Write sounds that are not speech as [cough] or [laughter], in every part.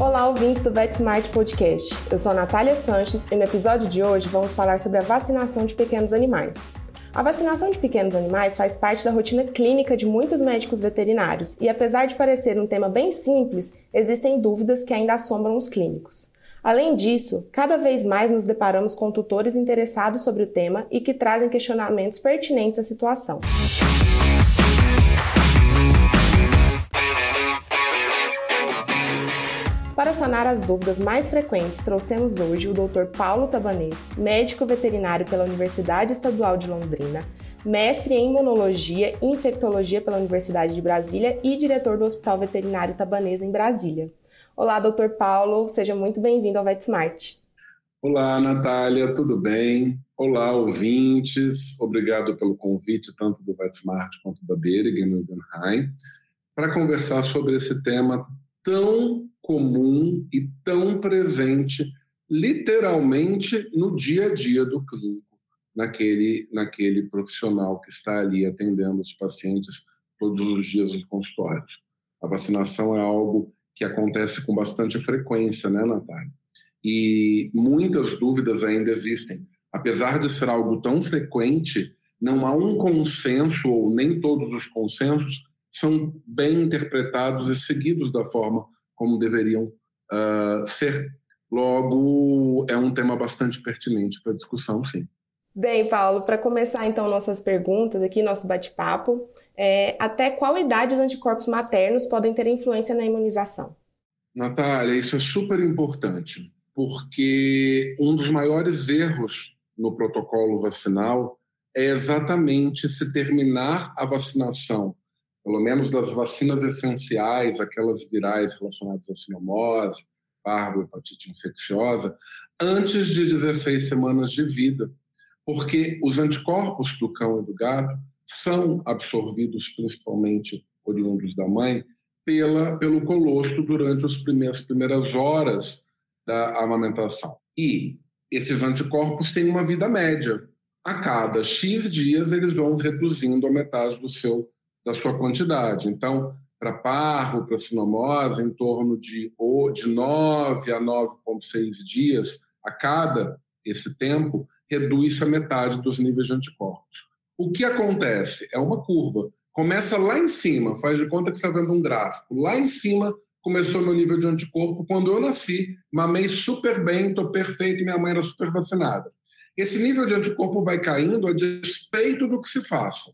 Olá, ouvintes do VetSmart Podcast. Eu sou a Natália Sanches e no episódio de hoje vamos falar sobre a vacinação de pequenos animais. A vacinação de pequenos animais faz parte da rotina clínica de muitos médicos veterinários e, apesar de parecer um tema bem simples, existem dúvidas que ainda assombram os clínicos. Além disso, cada vez mais nos deparamos com tutores interessados sobre o tema e que trazem questionamentos pertinentes à situação. Sanar as dúvidas mais frequentes, trouxemos hoje o Dr. Paulo Tabanês, médico veterinário pela Universidade Estadual de Londrina, mestre em imunologia e infectologia pela Universidade de Brasília e diretor do Hospital Veterinário Tabanês em Brasília. Olá, Dr. Paulo, seja muito bem-vindo ao VetSmart. Olá, Natália, tudo bem? Olá, ouvintes. Obrigado pelo convite, tanto do VetSmart quanto da Bering no Guggenheim, para conversar sobre esse tema tão comum e tão presente, literalmente, no dia a dia do clínico, naquele, naquele profissional que está ali atendendo os pacientes todos os dias nos consultórios. A vacinação é algo que acontece com bastante frequência, né, Natália? E muitas dúvidas ainda existem. Apesar de ser algo tão frequente, não há um consenso, ou nem todos os consensos, são bem interpretados e seguidos da forma como deveriam uh, ser. Logo, é um tema bastante pertinente para discussão, sim. Bem, Paulo, para começar então nossas perguntas aqui, nosso bate-papo, é, até qual idade os anticorpos maternos podem ter influência na imunização? Natália, isso é super importante, porque um dos maiores erros no protocolo vacinal é exatamente se terminar a vacinação pelo menos das vacinas essenciais, aquelas virais relacionadas à sinomose, parvo, hepatite infecciosa, antes de 16 semanas de vida, porque os anticorpos do cão e do gato são absorvidos principalmente oriundos da mãe pela, pelo colostro durante as primeiras, primeiras horas da amamentação. E esses anticorpos têm uma vida média. A cada X dias, eles vão reduzindo a metade do seu da sua quantidade. Então, para parvo, para sinomose, em torno de, de 9 a 9,6 dias a cada esse tempo, reduz-se a metade dos níveis de anticorpos. O que acontece? É uma curva. Começa lá em cima, faz de conta que está vendo um gráfico. Lá em cima começou meu nível de anticorpo quando eu nasci, mamei super bem, estou perfeito, minha mãe era super vacinada. Esse nível de anticorpo vai caindo a despeito do que se faça.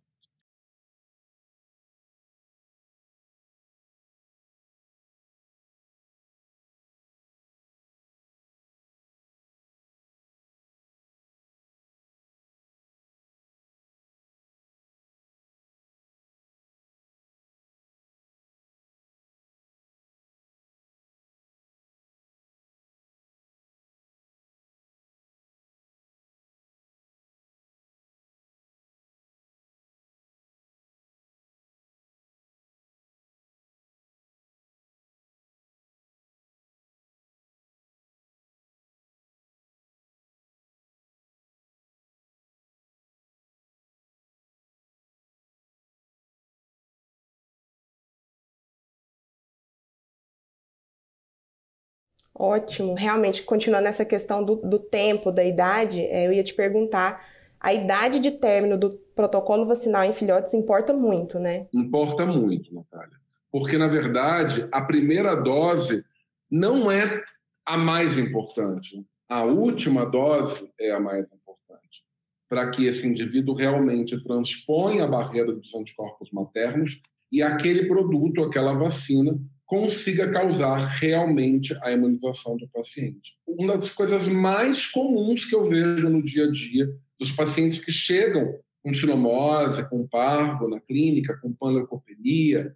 Ótimo, realmente, continuando essa questão do, do tempo, da idade, é, eu ia te perguntar, a idade de término do protocolo vacinal em filhotes importa muito, né? Importa muito, Natália. Porque, na verdade, a primeira dose não é a mais importante. A última dose é a mais importante. Para que esse indivíduo realmente transponha a barreira dos anticorpos maternos e aquele produto, aquela vacina, consiga causar realmente a imunização do paciente. Uma das coisas mais comuns que eu vejo no dia a dia dos pacientes que chegam com sinomose, com parvo na clínica, com panleucopenia,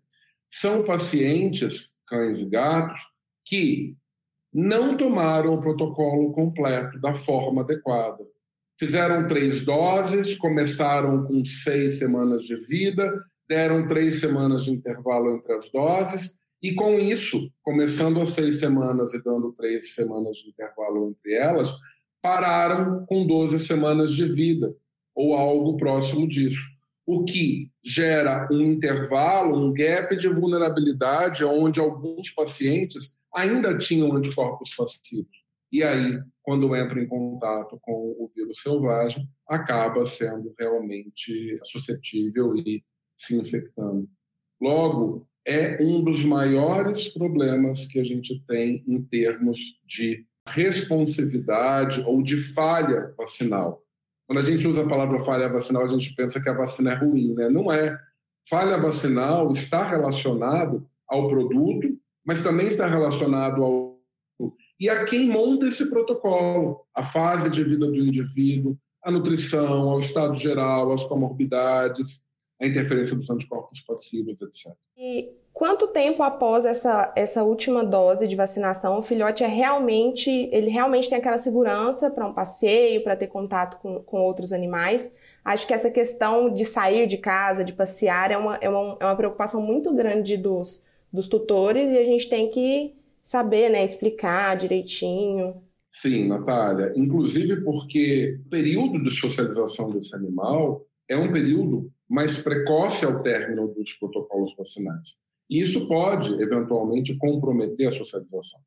são pacientes, cães e gatos, que não tomaram o protocolo completo da forma adequada. Fizeram três doses, começaram com seis semanas de vida, deram três semanas de intervalo entre as doses, E com isso, começando as seis semanas e dando três semanas de intervalo entre elas, pararam com 12 semanas de vida, ou algo próximo disso. O que gera um intervalo, um gap de vulnerabilidade, onde alguns pacientes ainda tinham anticorpos passivos. E aí, quando entra em contato com o vírus selvagem, acaba sendo realmente suscetível e se infectando. Logo, é um dos maiores problemas que a gente tem em termos de responsividade ou de falha vacinal. Quando a gente usa a palavra falha vacinal, a gente pensa que a vacina é ruim, né? Não é. Falha vacinal está relacionado ao produto, mas também está relacionado ao e a quem monta esse protocolo, a fase de vida do indivíduo, a nutrição, ao estado geral, as comorbidades, a interferência dos anticorpos passivos, etc. E quanto tempo após essa, essa última dose de vacinação o filhote é realmente, ele realmente tem aquela segurança para um passeio, para ter contato com, com outros animais? Acho que essa questão de sair de casa, de passear, é uma, é uma, é uma preocupação muito grande dos, dos tutores e a gente tem que saber, né, explicar direitinho. Sim, Natália. Inclusive porque o período de socialização desse animal é um período mais precoce ao término dos protocolos vacinais. E isso pode, eventualmente, comprometer a socialização.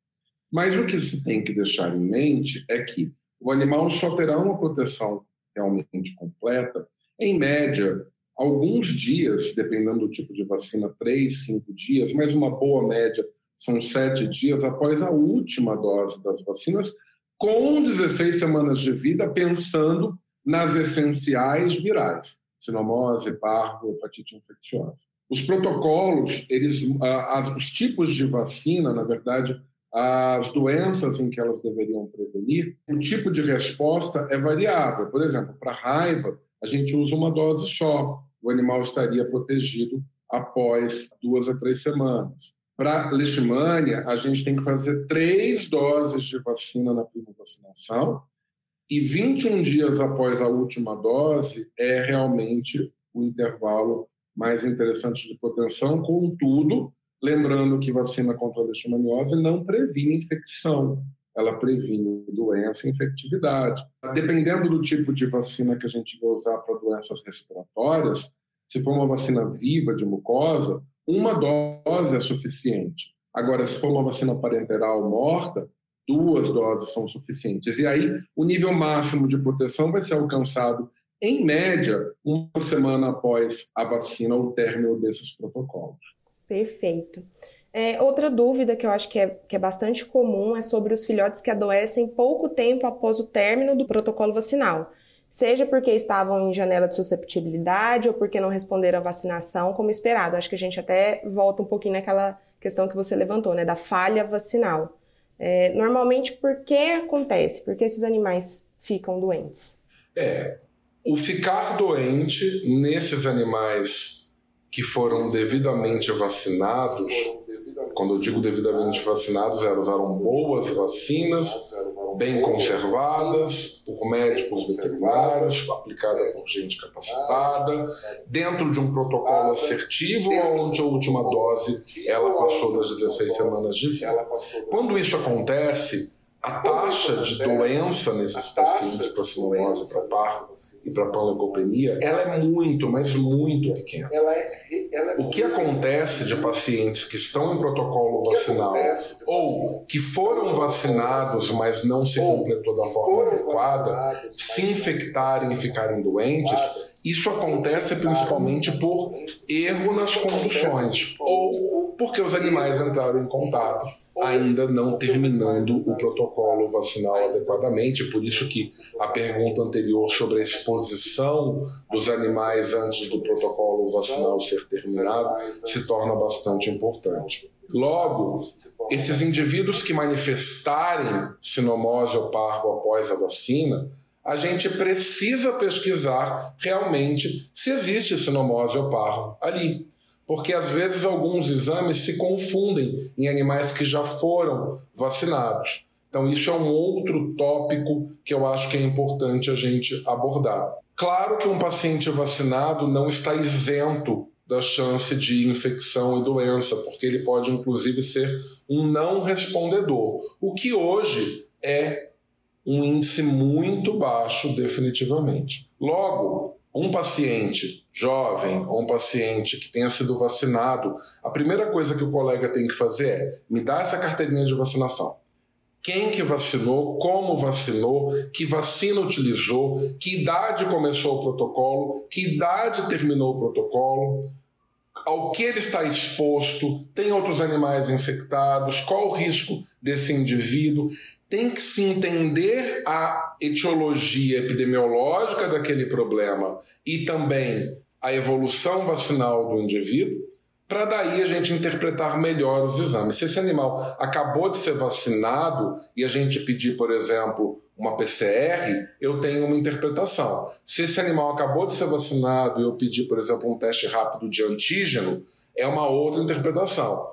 Mas o que se tem que deixar em mente é que o animal só terá uma proteção realmente completa, em média, alguns dias, dependendo do tipo de vacina, três, cinco dias, mas uma boa média são sete dias após a última dose das vacinas, com 16 semanas de vida, pensando nas essenciais virais sinomose, parvo, hepatite infecciosa. Os protocolos, eles, as, os tipos de vacina, na verdade, as doenças em que elas deveriam prevenir, o tipo de resposta é variável. Por exemplo, para raiva, a gente usa uma dose só, o animal estaria protegido após duas a três semanas. Para leishmania, a gente tem que fazer três doses de vacina na primeira vacinação e 21 dias após a última dose é realmente o intervalo mais interessante de proteção, contudo, lembrando que vacina contra a leishmaniose não previne infecção, ela previne doença e infectividade. Dependendo do tipo de vacina que a gente vai usar para doenças respiratórias, se for uma vacina viva de mucosa, uma dose é suficiente. Agora, se for uma vacina parenteral morta, duas doses são suficientes. E aí, o nível máximo de proteção vai ser alcançado, em média, uma semana após a vacina ou o término desses protocolos. Perfeito. É, outra dúvida que eu acho que é, que é bastante comum é sobre os filhotes que adoecem pouco tempo após o término do protocolo vacinal, seja porque estavam em janela de susceptibilidade ou porque não responderam à vacinação como esperado. Acho que a gente até volta um pouquinho naquela questão que você levantou, né, da falha vacinal. É, normalmente, por que acontece? Por que esses animais ficam doentes? É, o ficar doente nesses animais que foram devidamente vacinados, quando eu digo devidamente vacinados, elas usaram boas vacinas, bem conservadas por médicos veterinários, aplicada por gente capacitada, dentro de um protocolo assertivo, onde a última dose ela passou das 16 semanas de vida. Quando isso acontece, a taxa de doença nesses pacientes para sinomose, para parvo e para panleucopenia, ela é muito, mas muito pequena. O que acontece de pacientes que estão em protocolo vacinal ou que foram vacinados, mas não se completou da forma adequada, se infectarem e ficarem doentes, isso acontece principalmente por erro nas conduções ou porque os animais entraram em contato, ainda não terminando o protocolo vacinal adequadamente. Por isso que a pergunta anterior sobre a exposição dos animais antes do protocolo vacinal ser terminado se torna bastante importante. Logo, esses indivíduos que manifestarem sinomose ou parvo após a vacina a gente precisa pesquisar realmente se existe sinomose ou parvo ali. Porque às vezes alguns exames se confundem em animais que já foram vacinados. Então, isso é um outro tópico que eu acho que é importante a gente abordar. Claro que um paciente vacinado não está isento da chance de infecção e doença, porque ele pode inclusive ser um não respondedor, o que hoje é um índice muito baixo, definitivamente. Logo, um paciente jovem ou um paciente que tenha sido vacinado, a primeira coisa que o colega tem que fazer é me dar essa carteirinha de vacinação. Quem que vacinou, como vacinou, que vacina utilizou, que idade começou o protocolo, que idade terminou o protocolo, ao que ele está exposto, tem outros animais infectados, qual o risco desse indivíduo. Tem que se entender a etiologia epidemiológica daquele problema e também a evolução vacinal do indivíduo, para daí a gente interpretar melhor os exames. Se esse animal acabou de ser vacinado e a gente pedir, por exemplo, uma PCR, eu tenho uma interpretação. Se esse animal acabou de ser vacinado e eu pedir, por exemplo, um teste rápido de antígeno, é uma outra interpretação.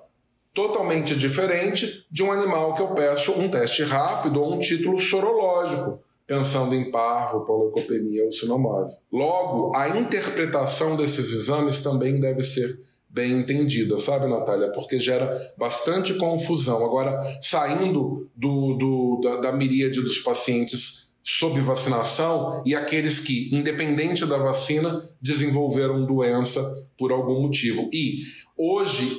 Totalmente diferente de um animal que eu peço um teste rápido ou um título sorológico, pensando em parvo, polocopenia ou sinomose. Logo, a interpretação desses exames também deve ser bem entendida, sabe, Natália? Porque gera bastante confusão. Agora, saindo do, do da, da miríade dos pacientes sob vacinação e aqueles que, independente da vacina, desenvolveram doença por algum motivo. E hoje,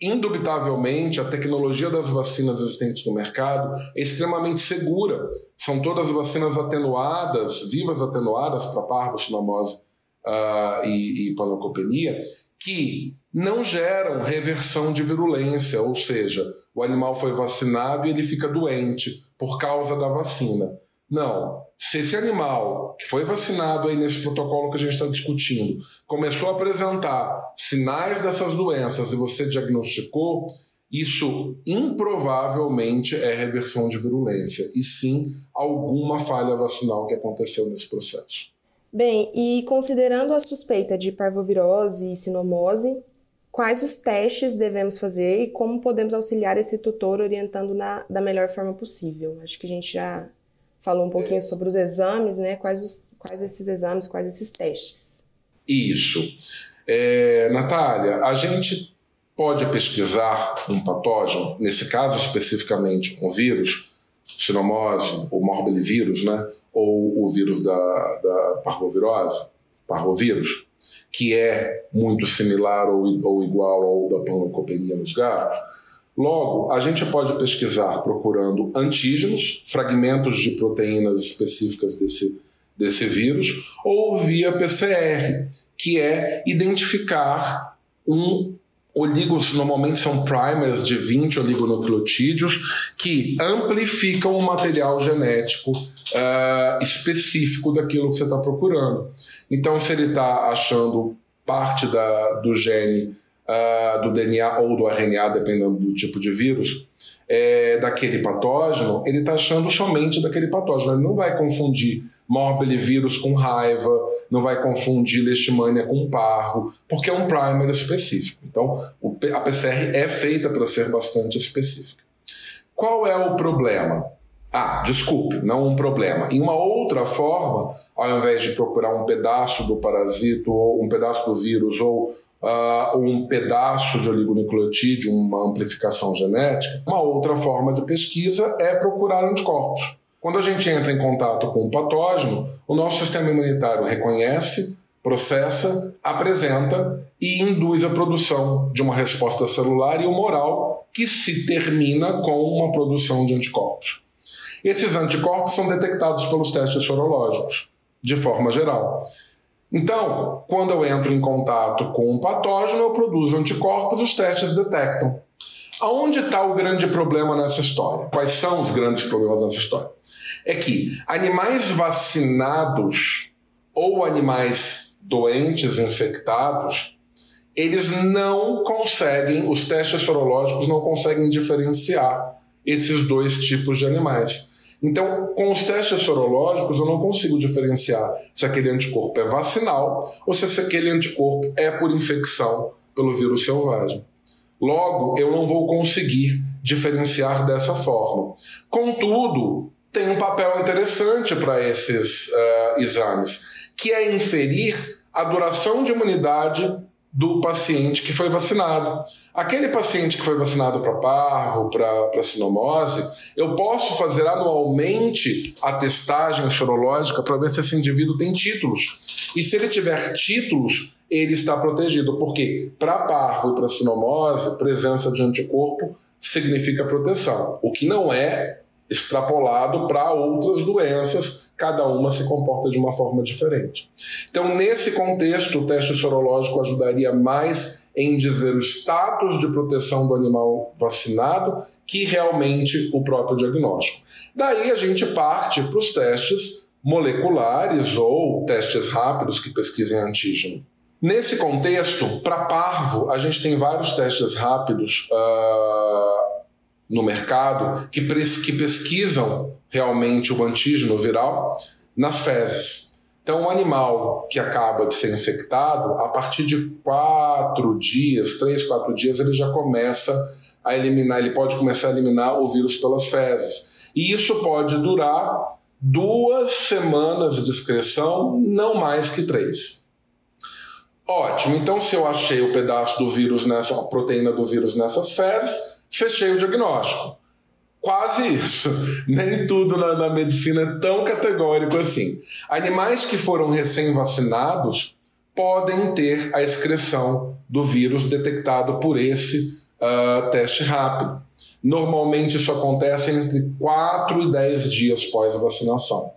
indubitavelmente, a tecnologia das vacinas existentes no mercado é extremamente segura. São todas vacinas atenuadas, vivas atenuadas para parvo, sinomose uh, e, e panocopenia, que não geram reversão de virulência, ou seja, o animal foi vacinado e ele fica doente por causa da vacina. Não. Se esse animal que foi vacinado aí nesse protocolo que a gente está discutindo começou a apresentar sinais dessas doenças e você diagnosticou, isso improvavelmente é reversão de virulência e sim alguma falha vacinal que aconteceu nesse processo. Bem, e considerando a suspeita de parvovirose e sinomose, quais os testes devemos fazer e como podemos auxiliar esse tutor orientando na, da melhor forma possível? Acho que a gente já falou um pouquinho sobre os exames, né? Quais, os, quais esses exames, quais esses testes? Isso. É, Natália, a gente pode pesquisar um patógeno, nesse caso especificamente um vírus, sinomose, o morbilivírus, né? ou o vírus da, da parvovirose, parvovírus, que é muito similar ou, ou igual ao da panleucopenia nos gatos. Logo, a gente pode pesquisar procurando antígenos, fragmentos de proteínas específicas desse, desse vírus, ou via PCR, que é identificar um Oligos normalmente são primers de 20 oligonucleotídeos que amplificam o material genético uh, específico daquilo que você está procurando. Então, se ele está achando parte da, do gene, uh, do DNA ou do RNA, dependendo do tipo de vírus, é, daquele patógeno, ele está achando somente daquele patógeno. Ele não vai confundir morbilivírus com raiva, não vai confundir leishmania com parvo, porque é um primer específico. Então, a PCR é feita para ser bastante específica. Qual é o problema? Ah, desculpe, não um problema. Em uma outra forma, ao invés de procurar um pedaço do parasito, ou um pedaço do vírus, ou uh, um pedaço de oligonucleotídeo, uma amplificação genética, uma outra forma de pesquisa é procurar anticorpos. Quando a gente entra em contato com um patógeno, o nosso sistema imunitário reconhece, processa, apresenta e induz a produção de uma resposta celular e humoral que se termina com uma produção de anticorpos. Esses anticorpos são detectados pelos testes sorológicos, de forma geral. Então, quando eu entro em contato com um patógeno, eu produzo anticorpos, os testes detectam. Aonde está o grande problema nessa história? Quais são os grandes problemas nessa história? é que animais vacinados ou animais doentes, infectados, eles não conseguem, os testes sorológicos não conseguem diferenciar esses dois tipos de animais. Então, com os testes sorológicos, eu não consigo diferenciar se aquele anticorpo é vacinal ou se aquele anticorpo é por infecção pelo vírus selvagem. Logo, eu não vou conseguir diferenciar dessa forma. Contudo, tem um papel interessante para esses uh, exames, que é inferir a duração de imunidade do paciente que foi vacinado. Aquele paciente que foi vacinado para parvo, para sinomose, eu posso fazer anualmente a testagem sorológica para ver se esse indivíduo tem títulos. E se ele tiver títulos, ele está protegido, porque para parvo e para sinomose, presença de anticorpo significa proteção, o que não é extrapolado para outras doenças, cada uma se comporta de uma forma diferente. Então, nesse contexto, o teste sorológico ajudaria mais em dizer o status de proteção do animal vacinado que realmente o próprio diagnóstico. Daí a gente parte para os testes moleculares ou testes rápidos que pesquisem antígeno. Nesse contexto, para parvo, a gente tem vários testes rápidos uh, no mercado que, que pesquisam realmente o antígeno viral nas fezes. Então, o animal que acaba de ser infectado, a partir de quatro dias, três, quatro dias, ele já começa a eliminar, ele pode começar a eliminar o vírus pelas fezes. E isso pode durar duas semanas de excreção, não mais que três. Ótimo, então se eu achei o pedaço do vírus nessa, a proteína do vírus nessas fezes, fechei o diagnóstico. Quase isso. [laughs] Nem tudo na, na medicina é tão categórico assim. Animais que foram recém-vacinados podem ter a excreção do vírus detectado por esse uh, teste rápido. Normalmente isso acontece entre 4 e 10 dias pós vacinação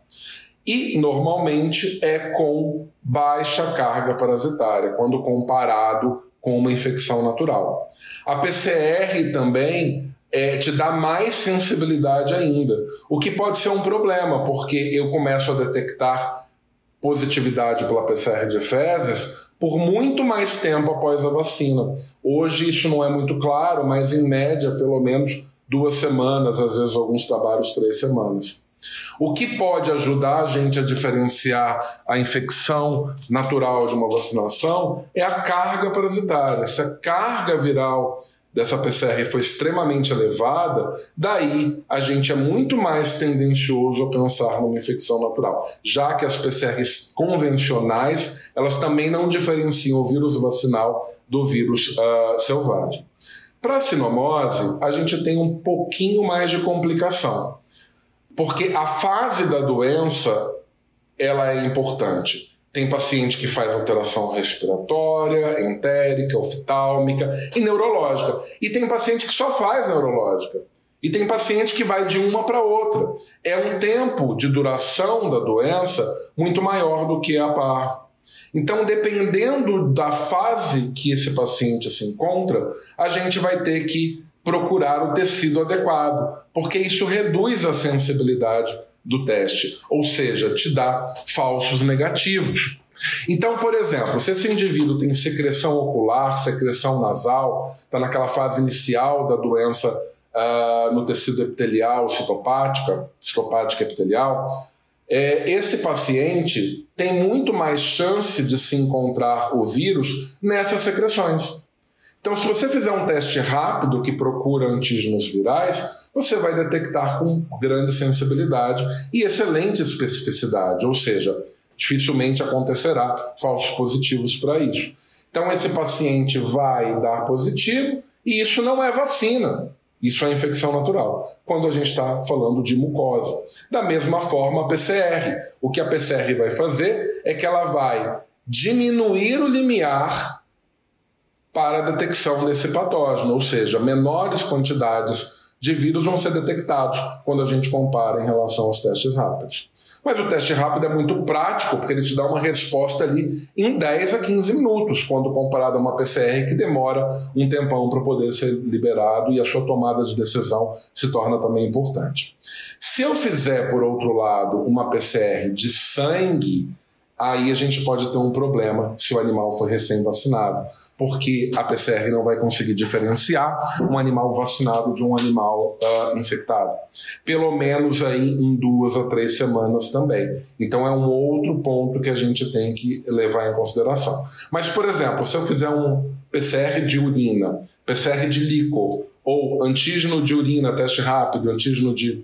e normalmente é com baixa carga parasitária, quando comparado com uma infecção natural. A PCR também é, te dá mais sensibilidade ainda, o que pode ser um problema, porque eu começo a detectar positividade pela PCR de fezes por muito mais tempo após a vacina. Hoje isso não é muito claro, mas em média, pelo menos duas semanas, às vezes alguns trabalhos três semanas. O que pode ajudar a gente a diferenciar a infecção natural de uma vacinação é a carga parasitária. Se a carga viral dessa PCR foi extremamente elevada, daí a gente é muito mais tendencioso a pensar numa infecção natural, já que as PCRs convencionais elas também não diferenciam o vírus vacinal do vírus uh, selvagem. Para a sinomose, a gente tem um pouquinho mais de complicação. Porque a fase da doença ela é importante. Tem paciente que faz alteração respiratória, entérica, oftálmica e neurológica. E tem paciente que só faz neurológica. E tem paciente que vai de uma para outra. É um tempo de duração da doença muito maior do que a parvo. Então, dependendo da fase que esse paciente se encontra, a gente vai ter que procurar o tecido adequado, porque isso reduz a sensibilidade do teste, ou seja, te dá falsos negativos. Então, por exemplo, se esse indivíduo tem secreção ocular, secreção nasal, está naquela fase inicial da doença uh, no tecido epitelial citopática, citopática epitelial, é, esse paciente tem muito mais chance de se encontrar o vírus nessas secreções. Então, se você fizer um teste rápido que procura antígenos virais, você vai detectar com grande sensibilidade e excelente especificidade, ou seja, dificilmente acontecerá falsos positivos para isso. Então, esse paciente vai dar positivo e isso não é vacina. Isso é infecção natural, quando a gente está falando de mucosa. Da mesma forma, a PCR. O que a PCR vai fazer é que ela vai diminuir o limiar para a detecção desse patógeno, ou seja, menores quantidades de vírus vão ser detectados quando a gente compara em relação aos testes rápidos. Mas o teste rápido é muito prático, porque ele te dá uma resposta ali em 10 a 15 minutos, quando comparado a uma PCR que demora um tempão para poder ser liberado e a sua tomada de decisão se torna também importante. Se eu fizer, por outro lado, uma PCR de sangue, aí a gente pode ter um problema se o animal for recém-vacinado, porque a PCR não vai conseguir diferenciar um animal vacinado de um animal uh, infectado. Pelo menos aí em duas a três semanas também. Então é um outro ponto que a gente tem que levar em consideração. Mas, por exemplo, se eu fizer um PCR de urina, PCR de líquor, ou antígeno de urina, teste rápido, antígeno de,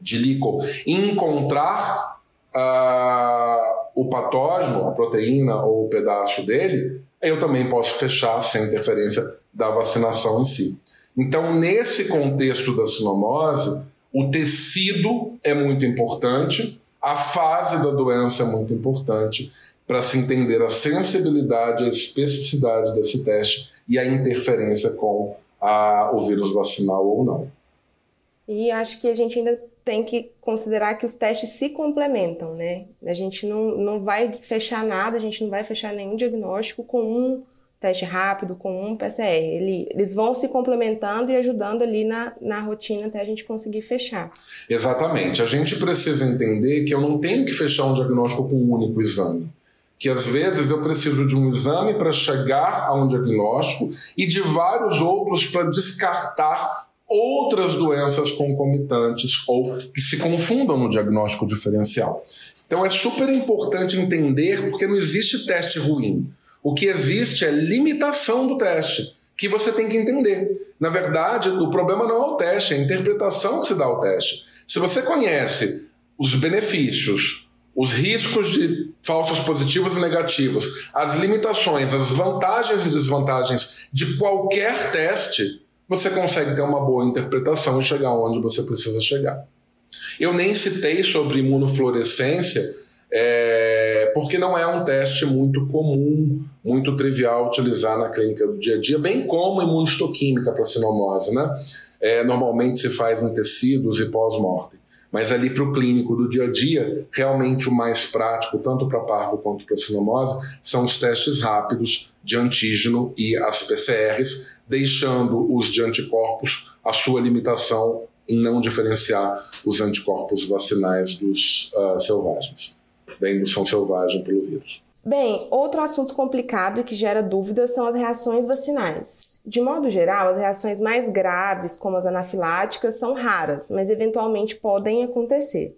de líquor, encontrar uh, o patógeno, a proteína ou o pedaço dele, eu também posso fechar sem interferência da vacinação em si. Então, nesse contexto da sinomose, o tecido é muito importante, a fase da doença é muito importante para se entender a sensibilidade, a especificidade desse teste e a interferência com a, o vírus vacinal ou não. E acho que a gente ainda tem que considerar que os testes se complementam, né? A gente não, não vai fechar nada, a gente não vai fechar nenhum diagnóstico com um teste rápido, com um PCR. Ele, eles vão se complementando e ajudando ali na, na rotina até a gente conseguir fechar. Exatamente. A gente precisa entender que eu não tenho que fechar um diagnóstico com um único exame. Que às vezes eu preciso de um exame para chegar a um diagnóstico e de vários outros para descartar outras doenças concomitantes ou que se confundam no diagnóstico diferencial. Então é super importante entender porque não existe teste ruim. O que existe é limitação do teste, que você tem que entender. Na verdade, o problema não é o teste, é a interpretação que se dá ao teste. Se você conhece os benefícios, os riscos de falsos positivos e negativos, as limitações, as vantagens e desvantagens de qualquer teste, você consegue ter uma boa interpretação e chegar onde você precisa chegar. Eu nem citei sobre imunofluorescência, é, porque não é um teste muito comum, muito trivial utilizar na clínica do dia a dia, bem como imunistoquímica para sinomose. Né? É, normalmente se faz em tecidos e pós-mortem. Mas ali para o clínico do dia a dia, realmente o mais prático, tanto para parvo quanto para sinomose, são os testes rápidos de antígeno e as PCRs, deixando os de anticorpos a sua limitação em não diferenciar os anticorpos vacinais dos uh, selvagens, da indução selvagem pelo vírus. Bem, outro assunto complicado e que gera dúvidas são as reações vacinais. De modo geral, as reações mais graves, como as anafiláticas, são raras, mas eventualmente podem acontecer.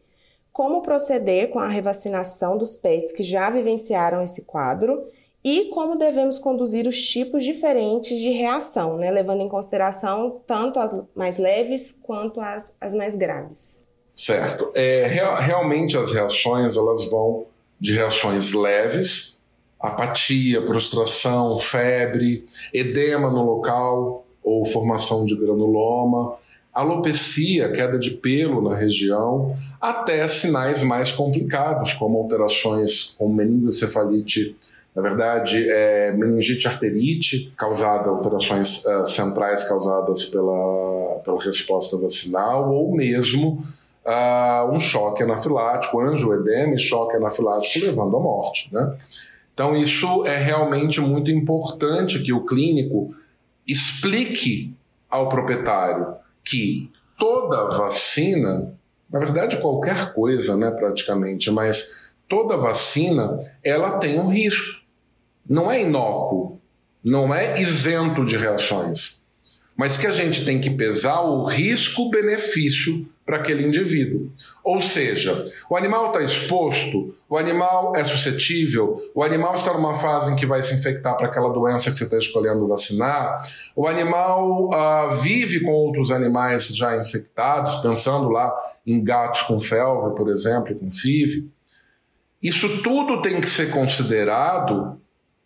Como proceder com a revacinação dos pets que já vivenciaram esse quadro e como devemos conduzir os tipos diferentes de reação, né, levando em consideração tanto as mais leves quanto as, as mais graves. Certo. É, real, realmente as reações elas vão de reações leves, apatia, prostração, febre, edema no local ou formação de granuloma, alopecia, queda de pelo na região, até sinais mais complicados, como alterações como meningoencefalite na verdade, é meningite arterite, causada, alterações uh, centrais causadas pela, pela resposta vacinal, ou mesmo uh, um choque anafilático, angioedema e choque anafilático levando à morte. Né? Então, isso é realmente muito importante que o clínico explique ao proprietário que toda vacina, na verdade, qualquer coisa, né, praticamente, mas toda vacina ela tem um risco não é inócuo, não é isento de reações, mas que a gente tem que pesar o risco-benefício para aquele indivíduo. Ou seja, o animal está exposto, o animal é suscetível, o animal está numa fase em que vai se infectar para aquela doença que você está escolhendo vacinar, o animal uh, vive com outros animais já infectados, pensando lá em gatos com felve, por exemplo, com FIV. Isso tudo tem que ser considerado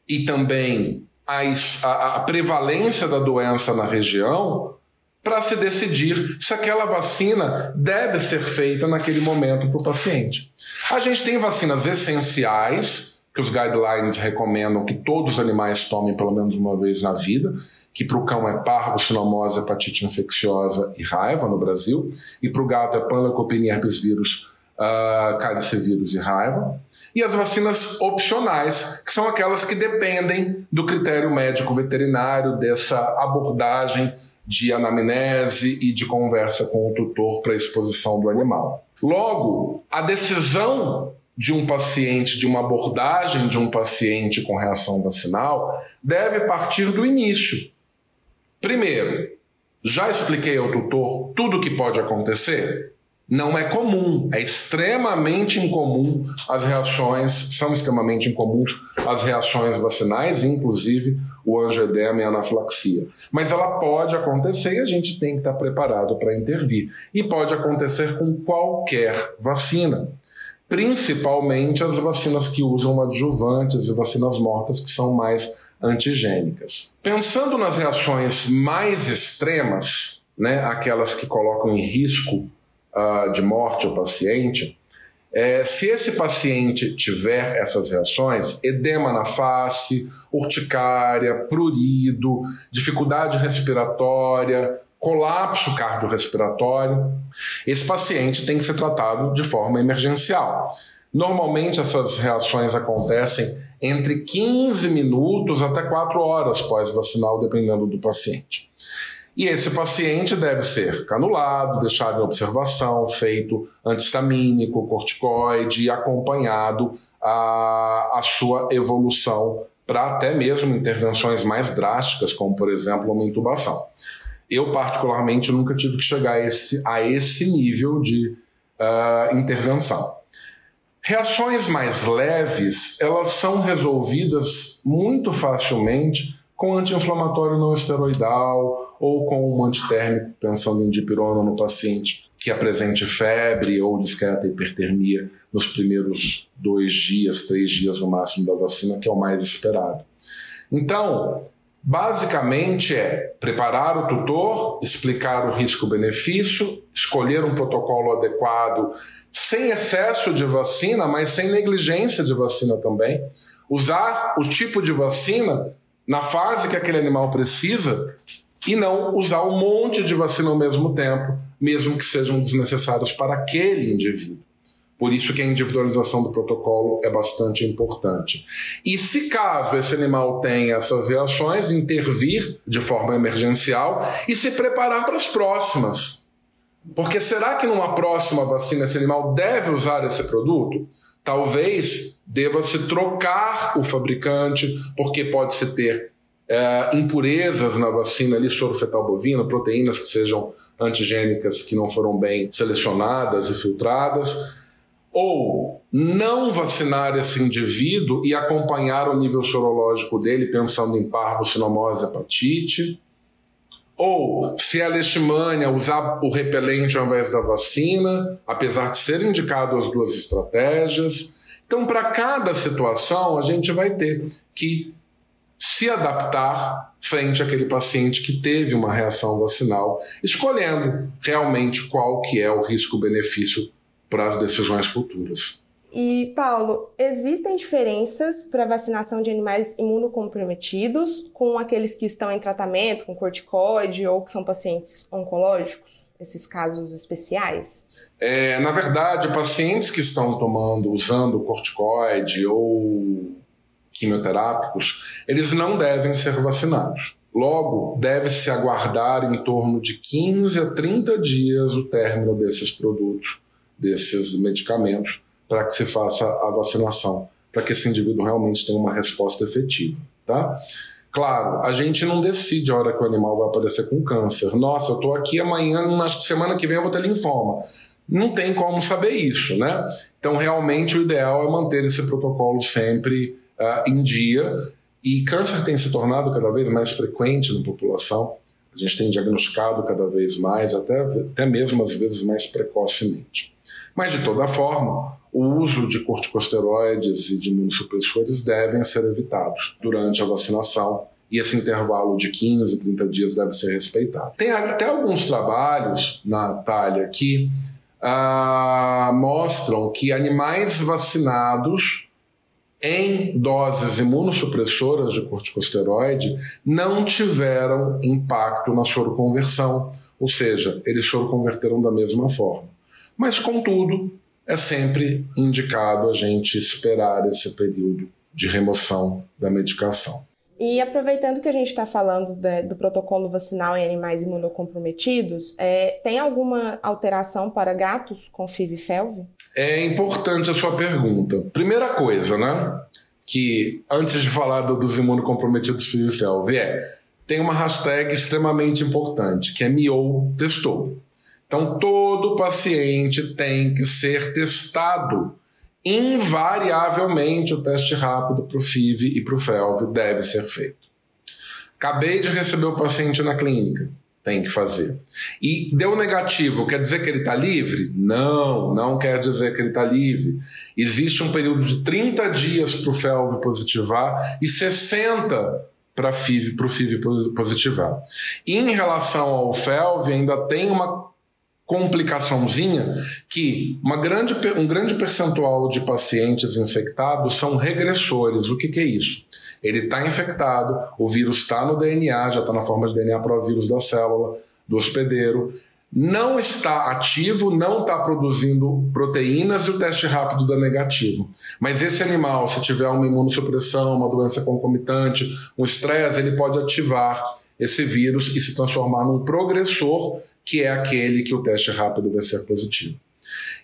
e também a, a, prevalência da doença na região para se decidir se aquela vacina deve ser feita naquele momento para o paciente. A gente tem vacinas essenciais, que os guidelines recomendam que todos os animais tomem pelo menos uma vez na vida, que para o cão é parvo, sinomose, hepatite infecciosa e raiva no Brasil, e para o gato é panleucopenia herpes vírus uh, vírus e raiva, e as vacinas opcionais, que são aquelas que dependem do critério médico veterinário, dessa abordagem de anamnese e de conversa com o tutor para a exposição do animal. Logo, a decisão de um paciente, de uma abordagem de um paciente com reação vacinal, deve partir do início. Primeiro, já expliquei ao tutor tudo o que pode acontecer? Não é comum, é extremamente incomum as reações, são extremamente incomuns as reações vacinais, inclusive o angioedema e a anafilaxia. Mas ela pode acontecer e a gente tem que estar preparado para intervir. E pode acontecer com qualquer vacina. principalmente as vacinas que usam adjuvantes e vacinas mortas que são mais antigênicas. Pensando nas reações mais extremas, né, aquelas que colocam em risco uh, de morte o paciente, é, se esse paciente tiver essas reações, edema na face, urticária, prurido, dificuldade respiratória, colapso cardiorrespiratório, esse paciente tem que ser tratado de forma emergencial. Normalmente essas reações acontecem entre 15 minutos até 4 horas pós-vacinal, dependendo do paciente. E esse paciente deve ser canulado, deixado em observação, feito antistamínico, corticoide e acompanhado a, a sua evolução para até mesmo intervenções mais drásticas, como por exemplo uma intubação. Eu, particularmente, nunca tive que chegar a esse, a esse nível de uh, intervenção. Reações mais leves, elas são resolvidas muito facilmente com anti-inflamatório não esteroidal ou com um antitérmico, pensando em dipirona no paciente que apresente febre ou discreta hipertermia nos primeiros dois dias, três dias no máximo da vacina, que é o mais esperado. Então, Basicamente é preparar o tutor, explicar o risco-benefício, escolher um protocolo adequado, sem excesso de vacina, mas sem negligência de vacina também. Usar o tipo de vacina na fase que aquele animal precisa e não usar um monte de vacina ao mesmo tempo, mesmo que sejam desnecessários para aquele indivíduo. Por isso que a individualização do protocolo é bastante importante. E se caso esse animal tenha essas reações, intervir de forma emergencial e se preparar para as próximas. Porque será que numa próxima vacina esse animal deve usar esse produto? Talvez deva-se trocar o fabricante, porque pode-se ter é, impurezas na vacina ali, soro fetal bovino, proteínas que sejam antigênicas que não foram bem selecionadas e filtradas ou não vacinar esse indivíduo e acompanhar o nível sorológico dele, pensando em parvo, sinomose, hepatite, ou se é leishmania, usar o repelente ao invés da vacina, apesar de ser indicado as duas estratégias. Então, para cada situação, a gente vai ter que se adaptar frente àquele paciente que teve uma reação vacinal, escolhendo realmente qual que é o risco-benefício para as decisões futuras. E, Paulo, existem diferenças para vacinação de animais imunocomprometidos com aqueles que estão em tratamento com corticoide ou que são pacientes oncológicos? Esses casos especiais? É, na verdade, pacientes que estão tomando, usando corticoide ou quimioterápicos, eles não devem ser vacinados. Logo, deve-se aguardar em torno de 15 a 30 dias o término desses produtos desses medicamentos para que se faça a vacinação, para que esse indivíduo realmente tenha uma resposta efetiva, tá? Claro, a gente não decide a hora que o animal vai aparecer com câncer. Nossa, eu estou aqui amanhã, na semana que vem eu vou ter linfoma. Não tem como saber isso, né? Então, realmente, o ideal é manter esse protocolo sempre uh, em dia. E câncer tem se tornado cada vez mais frequente na população. A gente tem diagnosticado cada vez mais, até, até mesmo às vezes mais precocemente. Mas, de toda forma, o uso de corticosteroides e de imunossupressores devem ser evitados durante a vacinação e esse intervalo de 15, 30 dias deve ser respeitado. Tem até alguns trabalhos, Natália, que ah, mostram que animais vacinados em doses imunossupressoras de corticosteroide não tiveram impacto na soroconversão, ou seja, eles soroconverteram da mesma forma. Mas, contudo, é sempre indicado a gente esperar esse período de remoção da medicação. E aproveitando que a gente está falando de, do protocolo vacinal em animais imunocomprometidos, é, tem alguma alteração para gatos com FIV e FeLV? É importante a sua pergunta. Primeira coisa, né? Que antes de falar do, dos imunocomprometidos FIV e FeLV, é tem uma hashtag extremamente importante, que é MIOU testou. Então, todo paciente tem que ser testado. Invariavelmente, o teste rápido para o FIV e para o FeLV deve ser feito. Acabei de receber o paciente na clínica. tem que fazer. E deu negativo, quer dizer que ele está livre? Não, não quer dizer que ele está livre. Existe um período de 30 dias para o FeLV positivar e 60 para o FIV positivar. Em relação ao FeLV, ainda tem uma complicaçãozinha que uma grande, um grande percentual de pacientes infectados são regressores. O que, que é isso? Ele está infectado, o vírus está no DNA, já está na forma de DNA provírus da célula, do hospedeiro, não está ativo, não está produzindo proteínas e o teste rápido dá negativo. Mas esse animal, se tiver uma imunossupressão, uma doença concomitante, um estresse, ele pode ativar esse vírus e se transformar num progressor que é aquele que o teste rápido vai ser positivo.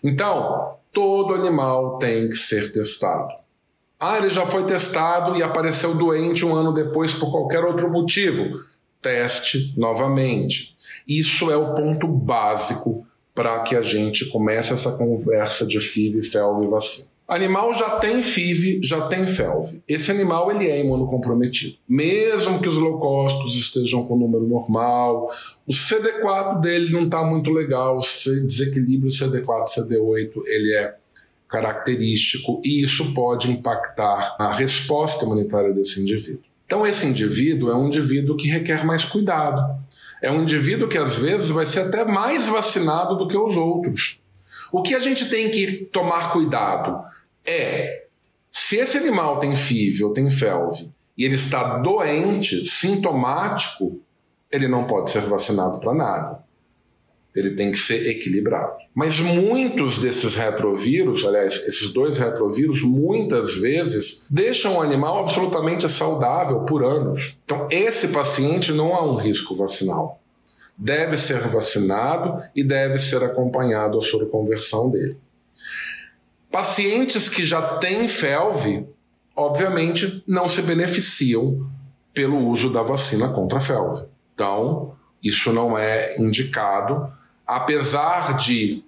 Então, todo animal tem que ser testado. Ah, ele já foi testado e apareceu doente um ano depois por qualquer outro motivo. Teste novamente. Isso é o ponto básico para que a gente comece essa conversa de FIV, FeLV e vacina. Animal já tem FIV, já tem FeLV. Esse animal ele é imunocomprometido. Mesmo que os leucócitos estejam com número normal, o CD4 dele não está muito legal, o desequilíbrio CD4 CD8 ele é característico e isso pode impactar a resposta imunitária desse indivíduo. Então esse indivíduo é um indivíduo que requer mais cuidado. É um indivíduo que às vezes vai ser até mais vacinado do que os outros. O que a gente tem que tomar cuidado é se esse animal tem FIV ou tem FeLV e ele está doente, sintomático, ele não pode ser vacinado para nada. Ele tem que ser equilibrado. Mas muitos desses retrovírus, aliás, esses dois retrovírus, muitas vezes deixam o animal absolutamente saudável por anos. Então, esse paciente não há um risco vacinal deve ser vacinado e deve ser acompanhado a soroconversão dele. Pacientes que já têm FeLV, obviamente, não se beneficiam pelo uso da vacina contra a FeLV. Então, isso não é indicado, apesar de,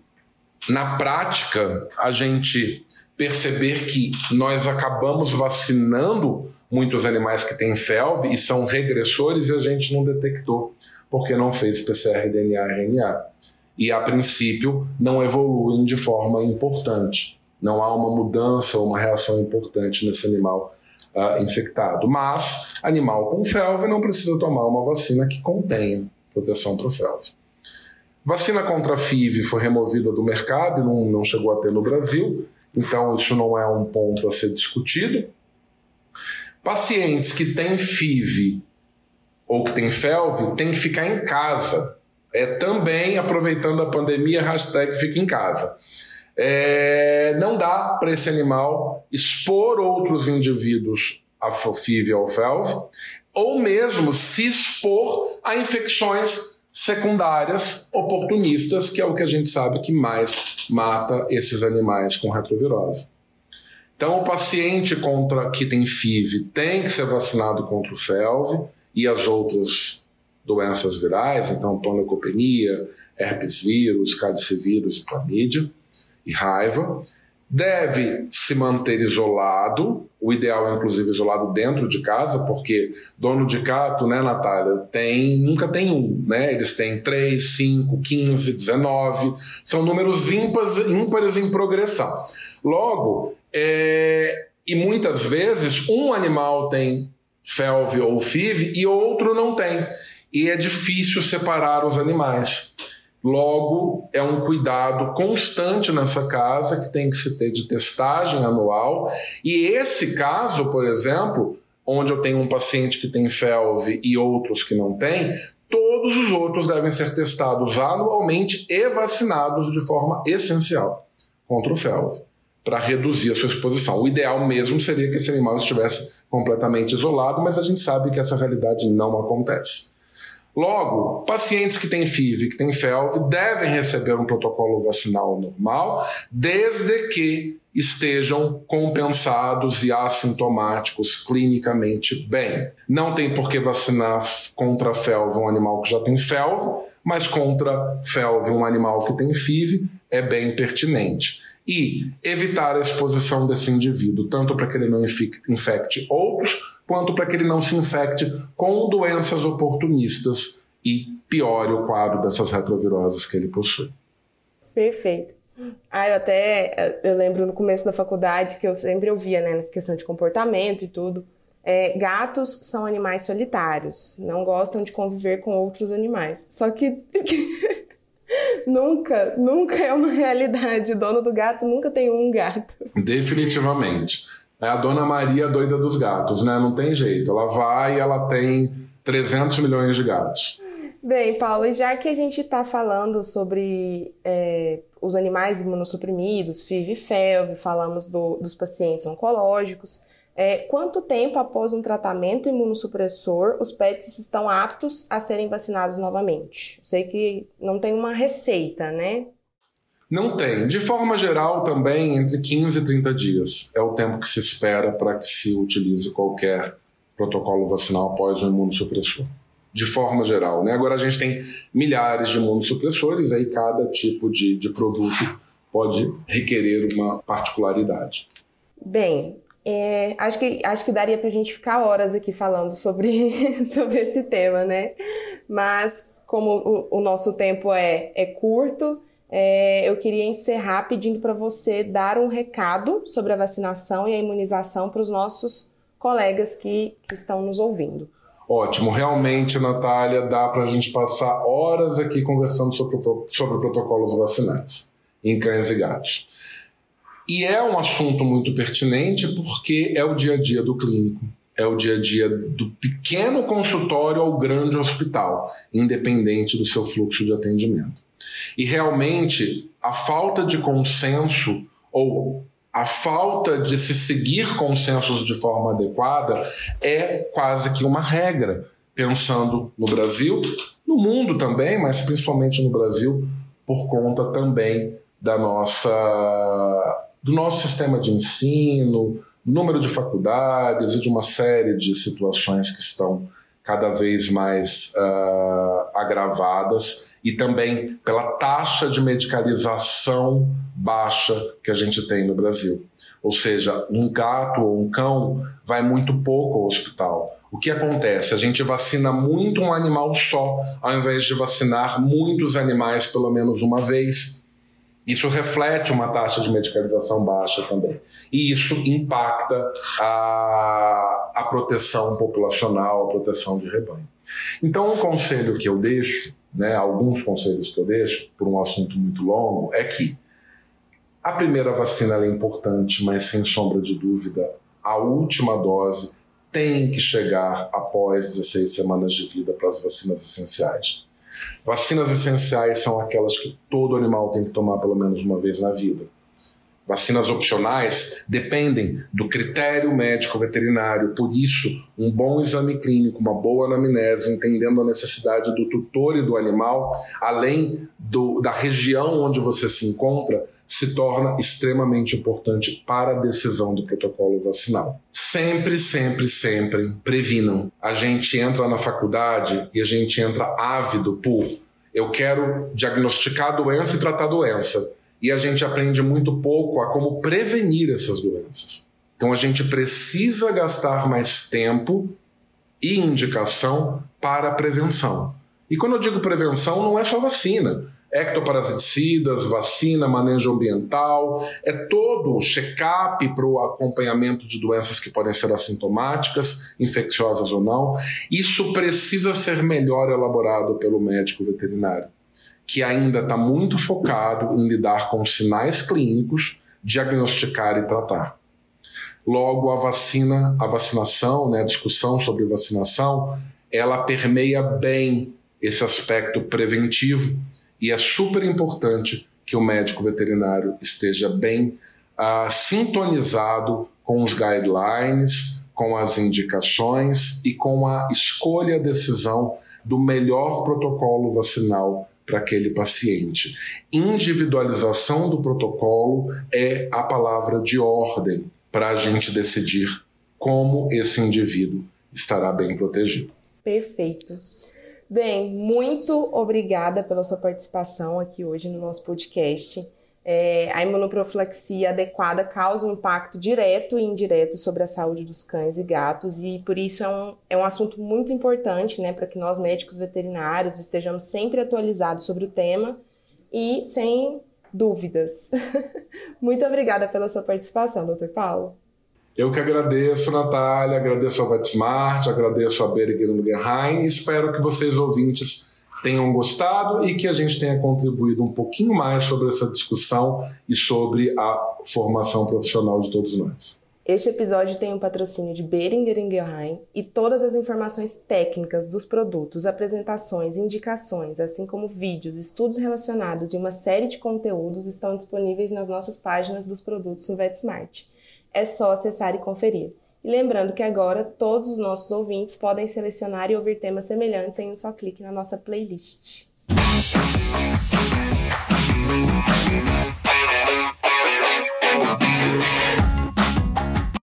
na prática, a gente perceber que nós acabamos vacinando muitos animais que têm FeLV e são regressores e a gente não detectou porque não fez PCR, DNA, RNA. E a princípio não evoluem de forma importante. Não há uma mudança ou uma reação importante nesse animal uh, infectado. Mas animal com felve não precisa tomar uma vacina que contenha proteção para o felve. Vacina contra FIV foi removida do mercado não, não chegou a ter no Brasil, então isso não é um ponto a ser discutido. Pacientes que têm FIV ou que tem FeLV tem que ficar em casa. É também aproveitando a pandemia, hashtag fica em casa. É, não dá para esse animal expor outros indivíduos a FIV ou FeLV, ou mesmo se expor a infecções secundárias oportunistas, que é o que a gente sabe que mais mata esses animais com retrovirose. Então, o paciente contra que tem FIV tem que ser vacinado contra o FeLV, e as outras doenças virais, então tonocopenia, herpes vírus, calicivírus e clamídia e raiva. Deve se manter isolado, o ideal é inclusive isolado dentro de casa, porque dono de gato, né, Natália, tem, nunca tem um, né? Eles têm 3, 5, 15, 19, são números ímpares, ímpares em progressão. Logo, é, e muitas vezes um animal tem FeLV ou FIV e outro não tem. E é difícil separar os animais. Logo, é um cuidado constante nessa casa que tem que se ter de testagem anual. E esse caso, por exemplo, onde eu tenho um paciente que tem FeLV e outros que não têm, todos os outros devem ser testados anualmente e vacinados de forma essencial contra o FeLV, para reduzir a sua exposição. O ideal mesmo seria que esse animal estivesse completamente isolado, mas a gente sabe que essa realidade não acontece. Logo, pacientes que têm FIV, que têm FeLV, devem receber um protocolo vacinal normal, desde que estejam compensados e assintomáticos clinicamente bem. Não tem por que vacinar contra FeLV um animal que já tem FeLV, mas contra FeLV um animal que tem FIV é bem pertinente e evitar a exposição desse indivíduo, tanto para que ele não infecte outros, quanto para que ele não se infecte com doenças oportunistas e piore o quadro dessas retroviroses que ele possui. Perfeito. Ah, eu até eu lembro no começo da faculdade que eu sempre ouvia, né, na questão de comportamento e tudo. É, gatos são animais solitários, não gostam de conviver com outros animais. Só que [laughs] nunca, nunca é uma realidade. O dono do gato nunca tem um gato. Definitivamente. É a dona Maria doida dos gatos, né? Não tem jeito. Ela vai e ela tem 300 milhões de gatos. Bem, Paulo, já que a gente está falando sobre é, os animais imunossuprimidos, FIV e FeLV, falamos do, dos pacientes oncológicos, é, quanto tempo após um tratamento imunossupressor os pets estão aptos a serem vacinados novamente? Sei que não tem uma receita, né? Não tem. De forma geral, também, entre 15 e 30 dias é o tempo que se espera para que se utilize qualquer protocolo vacinal após o imunossupressor. De forma geral. Né? Agora, a gente tem milhares de imunossupressores, aí cada tipo de, de produto pode requerer uma particularidade. Bem, é, acho, que, acho que daria para a gente ficar horas aqui falando sobre, [laughs] sobre esse tema, né? Mas, como o, o nosso tempo é, é curto, é, eu queria encerrar pedindo para você dar um recado sobre a vacinação e a imunização para os nossos colegas que, que estão nos ouvindo. Ótimo, realmente, Natália, dá para a gente passar horas aqui conversando sobre, sobre protocolos vacinais em cães e gatos. E é um assunto muito pertinente porque é o dia a dia do clínico, é o dia a dia do pequeno consultório ao grande hospital, independente do seu fluxo de atendimento. E realmente a falta de consenso ou a falta de se seguir consensos de forma adequada é quase que uma regra, pensando no Brasil, no mundo também, mas principalmente no Brasil, por conta também da nossa do nosso sistema de ensino, número de faculdades e de uma série de situações que estão cada vez mais uh, agravadas e também pela taxa de medicalização baixa que a gente tem no Brasil. Ou seja, um gato ou um cão vai muito pouco ao hospital. O que acontece? A gente vacina muito um animal só, ao invés de vacinar muitos animais pelo menos uma vez. Isso reflete uma taxa de medicalização baixa também. E isso impacta a, a proteção populacional, a proteção de rebanho. Então, um conselho que eu deixo, né, alguns conselhos que eu deixo, por um assunto muito longo, é que a primeira vacina é importante, mas sem sombra de dúvida, a última dose tem que chegar após 16 semanas de vida para as vacinas essenciais. Vacinas essenciais são aquelas que todo animal tem que tomar pelo menos uma vez na vida. Vacinas opcionais dependem do critério médico veterinário, por isso, um bom exame clínico, uma boa anamnese, entendendo a necessidade do tutor e do animal, além do, da região onde você se encontra, se torna extremamente importante para a decisão do protocolo vacinal. Sempre, sempre, sempre previnam. A gente entra na faculdade e a gente entra ávido por eu quero diagnosticar a doença e tratar a doença. E a gente aprende muito pouco a como prevenir essas doenças. Então a gente precisa gastar mais tempo e indicação para a prevenção. E quando eu digo prevenção, não é só vacina ectoparasiticidas, vacina, manejo ambiental, é todo o check-up para o acompanhamento de doenças que podem ser assintomáticas, infecciosas ou não. Isso precisa ser melhor elaborado pelo médico veterinário, que ainda está muito focado em lidar com sinais clínicos, diagnosticar e tratar. Logo, a vacina, a vacinação, né, a discussão sobre vacinação, ela permeia bem esse aspecto preventivo e é super importante que o médico veterinário esteja bem uh, sintonizado com os guidelines, com as indicações e com a escolha, decisão do melhor protocolo vacinal para aquele paciente. Individualização do protocolo é a palavra de ordem para a gente decidir como esse indivíduo estará bem protegido. Perfeito. Bem, muito obrigada pela sua participação aqui hoje no nosso podcast. É, a imunoprofilaxia adequada causa um impacto direto e indireto sobre a saúde dos cães e gatos, e por isso é um, é um assunto muito importante né, para que nós, médicos veterinários, estejamos sempre atualizados sobre o tema e sem dúvidas. [laughs] muito obrigada pela sua participação, doutor Paulo. Eu que agradeço, Natália, agradeço a VetSmart, agradeço a Berger Guggenheim e espero que vocês, ouvintes, tenham gostado e que a gente tenha contribuído um pouquinho mais sobre essa discussão e sobre a formação profissional de todos nós. Este episódio tem o um patrocínio de Beringer Ingelheim e todas as informações técnicas dos produtos, apresentações, indicações, assim como vídeos, estudos relacionados e uma série de conteúdos estão disponíveis nas nossas páginas dos produtos no VetSmart é só acessar e conferir. E lembrando que agora todos os nossos ouvintes podem selecionar e ouvir temas semelhantes em um só clique na nossa playlist.